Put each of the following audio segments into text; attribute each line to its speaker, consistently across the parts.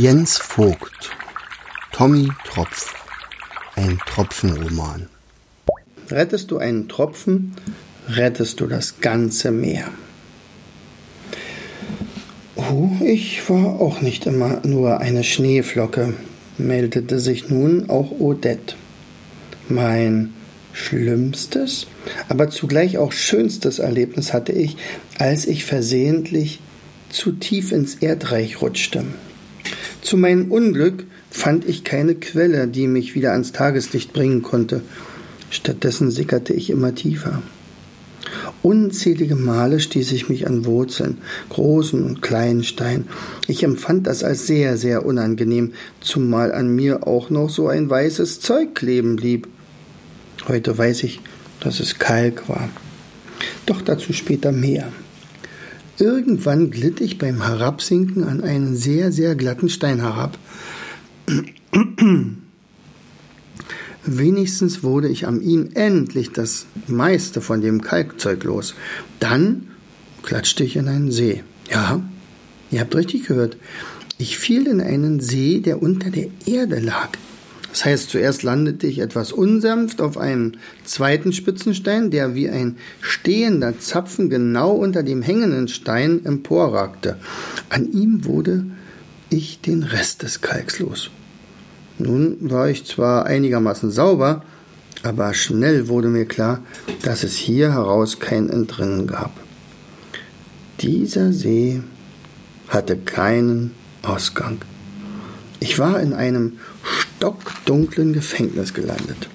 Speaker 1: Jens Vogt Tommy Tropf Ein Tropfenroman
Speaker 2: Rettest du einen Tropfen, rettest du das ganze Meer. Oh, ich war auch nicht immer nur eine Schneeflocke, meldete sich nun auch Odette. Mein schlimmstes, aber zugleich auch schönstes Erlebnis hatte ich, als ich versehentlich zu tief ins Erdreich rutschte. Zu meinem Unglück fand ich keine Quelle, die mich wieder ans Tageslicht bringen konnte. Stattdessen sickerte ich immer tiefer. Unzählige Male stieß ich mich an Wurzeln, großen und kleinen Steinen. Ich empfand das als sehr, sehr unangenehm, zumal an mir auch noch so ein weißes Zeug kleben blieb. Heute weiß ich, dass es Kalk war. Doch dazu später mehr. Irgendwann glitt ich beim Herabsinken an einen sehr, sehr glatten Stein herab. Wenigstens wurde ich am ihm endlich das meiste von dem Kalkzeug los. Dann klatschte ich in einen See. Ja, ihr habt richtig gehört. Ich fiel in einen See, der unter der Erde lag. Das heißt, zuerst landete ich etwas unsanft auf einem zweiten Spitzenstein, der wie ein stehender Zapfen genau unter dem hängenden Stein emporragte. An ihm wurde ich den Rest des Kalks los. Nun war ich zwar einigermaßen sauber, aber schnell wurde mir klar, dass es hier heraus kein Entrinnen gab. Dieser See hatte keinen Ausgang. Ich war in einem stockdunklen Gefängnis gelandet.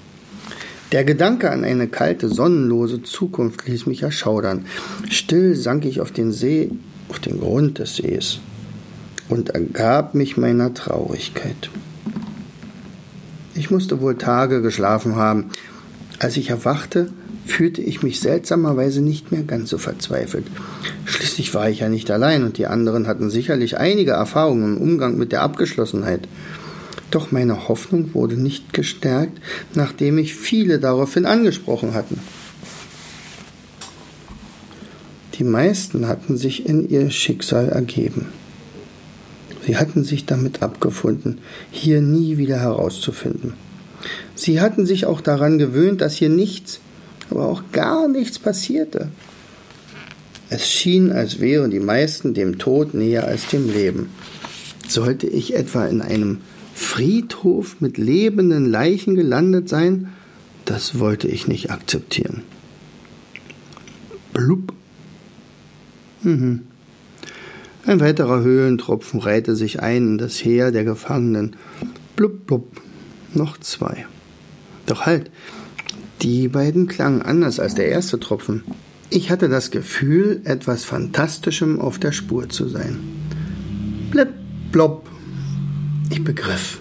Speaker 2: Der Gedanke an eine kalte, sonnenlose Zukunft ließ mich erschaudern. Still sank ich auf den See, auf den Grund des Sees und ergab mich meiner Traurigkeit. Ich musste wohl Tage geschlafen haben. Als ich erwachte, fühlte ich mich seltsamerweise nicht mehr ganz so verzweifelt. Schließlich war ich ja nicht allein und die anderen hatten sicherlich einige Erfahrungen im Umgang mit der Abgeschlossenheit. Doch meine Hoffnung wurde nicht gestärkt, nachdem mich viele daraufhin angesprochen hatten. Die meisten hatten sich in ihr Schicksal ergeben. Sie hatten sich damit abgefunden, hier nie wieder herauszufinden. Sie hatten sich auch daran gewöhnt, dass hier nichts, aber auch gar nichts passierte. Es schien, als wären die meisten dem Tod näher als dem Leben. Sollte ich etwa in einem Friedhof mit lebenden Leichen gelandet sein? Das wollte ich nicht akzeptieren. Blub. Mhm. Ein weiterer Höhlentropfen reihte sich ein in das Heer der Gefangenen. Blub, blub, noch zwei. Doch halt, die beiden klangen anders als der erste Tropfen. Ich hatte das Gefühl, etwas Fantastischem auf der Spur zu sein. Blip, blob. Ich begriff.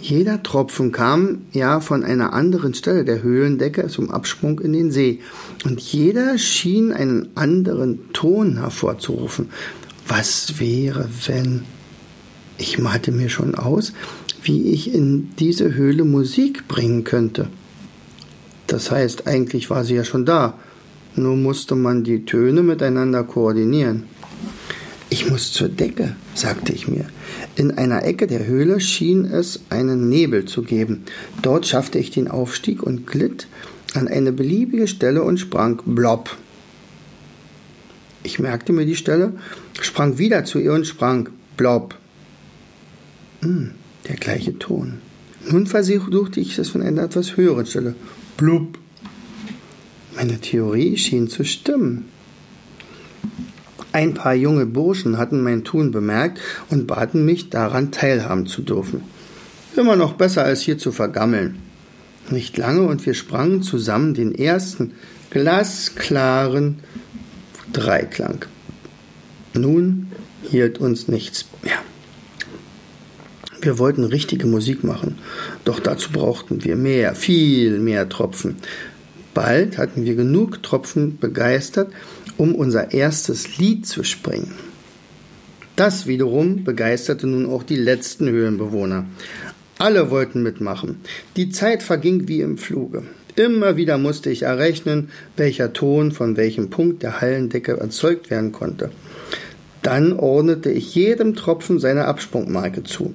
Speaker 2: Jeder Tropfen kam ja von einer anderen Stelle der Höhlendecke zum Absprung in den See, und jeder schien einen anderen Ton hervorzurufen. Was wäre, wenn ich malte mir schon aus, wie ich in diese Höhle Musik bringen könnte. Das heißt, eigentlich war sie ja schon da, nur musste man die Töne miteinander koordinieren. Muss zur Decke, sagte ich mir. In einer Ecke der Höhle schien es einen Nebel zu geben. Dort schaffte ich den Aufstieg und glitt an eine beliebige Stelle und sprang blob ich merkte mir die Stelle, sprang wieder zu ihr und sprang blob. Hm, der gleiche Ton. Nun versuchte ich es von einer etwas höheren Stelle. Blub. Meine Theorie schien zu stimmen. Ein paar junge Burschen hatten mein Tun bemerkt und baten mich, daran teilhaben zu dürfen. Immer noch besser, als hier zu vergammeln. Nicht lange und wir sprangen zusammen den ersten glasklaren Dreiklang. Nun hielt uns nichts mehr. Wir wollten richtige Musik machen, doch dazu brauchten wir mehr, viel mehr Tropfen. Bald hatten wir genug Tropfen begeistert, um unser erstes Lied zu springen. Das wiederum begeisterte nun auch die letzten Höhlenbewohner. Alle wollten mitmachen. Die Zeit verging wie im Fluge. Immer wieder musste ich errechnen, welcher Ton von welchem Punkt der Hallendecke erzeugt werden konnte. Dann ordnete ich jedem Tropfen seine Absprungmarke zu.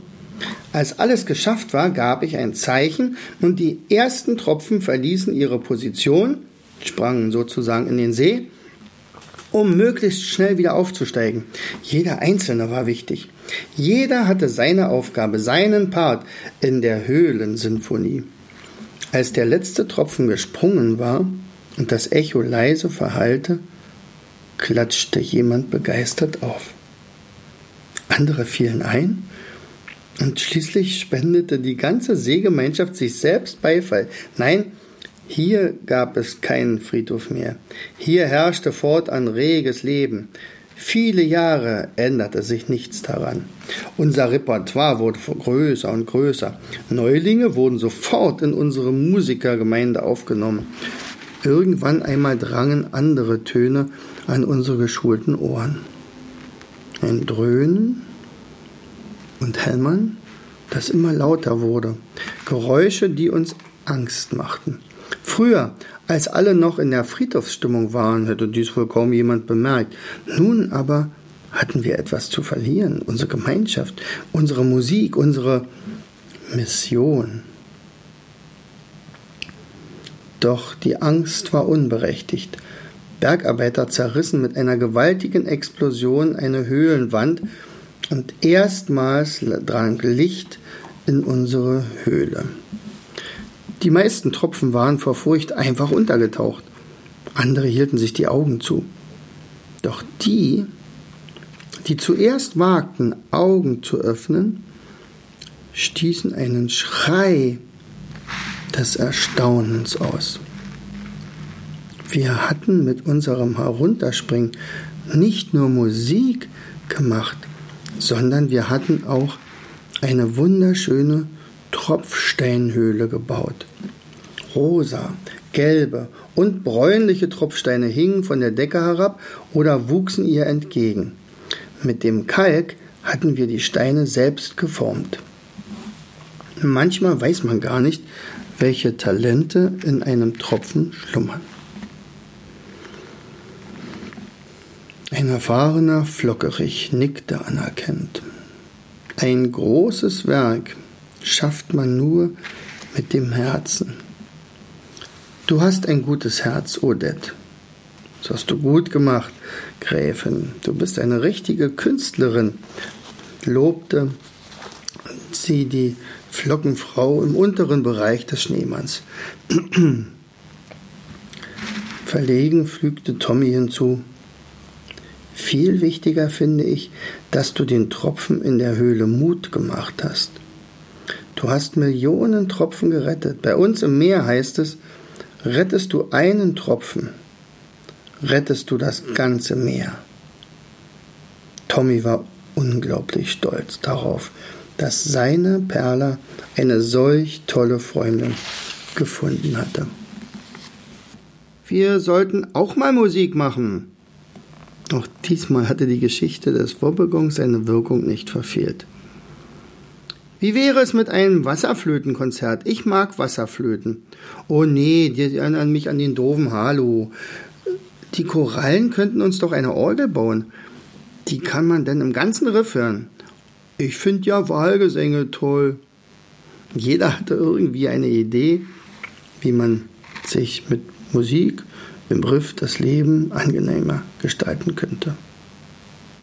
Speaker 2: Als alles geschafft war, gab ich ein Zeichen und die ersten Tropfen verließen ihre Position, sprangen sozusagen in den See, um möglichst schnell wieder aufzusteigen. Jeder Einzelne war wichtig. Jeder hatte seine Aufgabe, seinen Part in der Höhlensinfonie. Als der letzte Tropfen gesprungen war und das Echo leise verhallte, klatschte jemand begeistert auf. Andere fielen ein und schließlich spendete die ganze Seegemeinschaft sich selbst Beifall. Nein, hier gab es keinen Friedhof mehr. Hier herrschte fortan reges Leben. Viele Jahre änderte sich nichts daran. Unser Repertoire wurde größer und größer. Neulinge wurden sofort in unsere Musikergemeinde aufgenommen. Irgendwann einmal drangen andere Töne an unsere geschulten Ohren. Ein Dröhnen und Hämmern, das immer lauter wurde. Geräusche, die uns Angst machten. Früher, als alle noch in der Friedhofsstimmung waren, hätte dies wohl kaum jemand bemerkt. Nun aber hatten wir etwas zu verlieren, unsere Gemeinschaft, unsere Musik, unsere Mission. Doch die Angst war unberechtigt. Bergarbeiter zerrissen mit einer gewaltigen Explosion eine Höhlenwand und erstmals drang Licht in unsere Höhle. Die meisten Tropfen waren vor Furcht einfach untergetaucht. Andere hielten sich die Augen zu. Doch die, die zuerst wagten, Augen zu öffnen, stießen einen Schrei des Erstaunens aus. Wir hatten mit unserem Herunterspringen nicht nur Musik gemacht, sondern wir hatten auch eine wunderschöne Tropfsteinhöhle gebaut. Rosa, gelbe und bräunliche Tropfsteine hingen von der Decke herab oder wuchsen ihr entgegen. Mit dem Kalk hatten wir die Steine selbst geformt. Manchmal weiß man gar nicht, welche Talente in einem Tropfen schlummern. Ein erfahrener Flockerich nickte anerkennend. Ein großes Werk schafft man nur mit dem Herzen. Du hast ein gutes Herz, Odette. Das hast du gut gemacht, Gräfin. Du bist eine richtige Künstlerin, lobte sie die Flockenfrau im unteren Bereich des Schneemanns. Verlegen fügte Tommy hinzu. Viel wichtiger finde ich, dass du den Tropfen in der Höhle Mut gemacht hast. Du hast Millionen Tropfen gerettet. Bei uns im Meer heißt es, rettest du einen Tropfen, rettest du das ganze Meer. Tommy war unglaublich stolz darauf, dass seine Perla eine solch tolle Freundin gefunden hatte. Wir sollten auch mal Musik machen. Auch diesmal hatte die Geschichte des Wobbegong seine Wirkung nicht verfehlt. Wie wäre es mit einem Wasserflötenkonzert? Ich mag Wasserflöten. Oh nee, die erinnern mich an den doofen Hallo. Die Korallen könnten uns doch eine Orgel bauen. Die kann man denn im ganzen Riff hören. Ich finde ja Wahlgesänge toll. Jeder hatte irgendwie eine Idee, wie man sich mit Musik im Riff das Leben angenehmer gestalten könnte.